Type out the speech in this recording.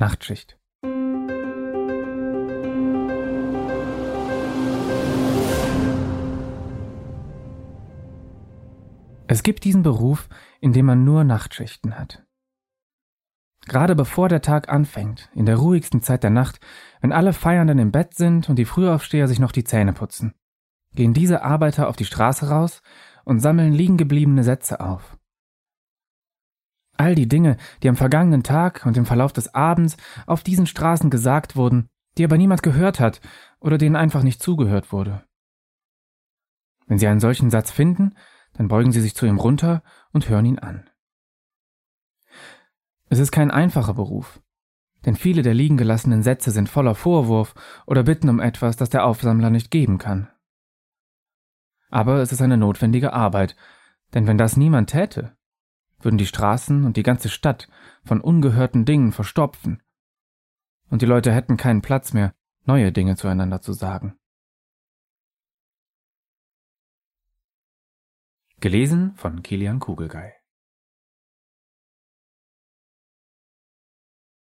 Nachtschicht. Es gibt diesen Beruf, in dem man nur Nachtschichten hat. Gerade bevor der Tag anfängt, in der ruhigsten Zeit der Nacht, wenn alle Feiernden im Bett sind und die Frühaufsteher sich noch die Zähne putzen, gehen diese Arbeiter auf die Straße raus und sammeln liegengebliebene Sätze auf. All die Dinge, die am vergangenen Tag und im Verlauf des Abends auf diesen Straßen gesagt wurden, die aber niemand gehört hat oder denen einfach nicht zugehört wurde. Wenn Sie einen solchen Satz finden, dann beugen Sie sich zu ihm runter und hören ihn an. Es ist kein einfacher Beruf, denn viele der liegen gelassenen Sätze sind voller Vorwurf oder bitten um etwas, das der Aufsammler nicht geben kann. Aber es ist eine notwendige Arbeit, denn wenn das niemand täte, würden die Straßen und die ganze Stadt von ungehörten Dingen verstopfen, und die Leute hätten keinen Platz mehr, neue Dinge zueinander zu sagen. Gelesen von Kilian Kugelgei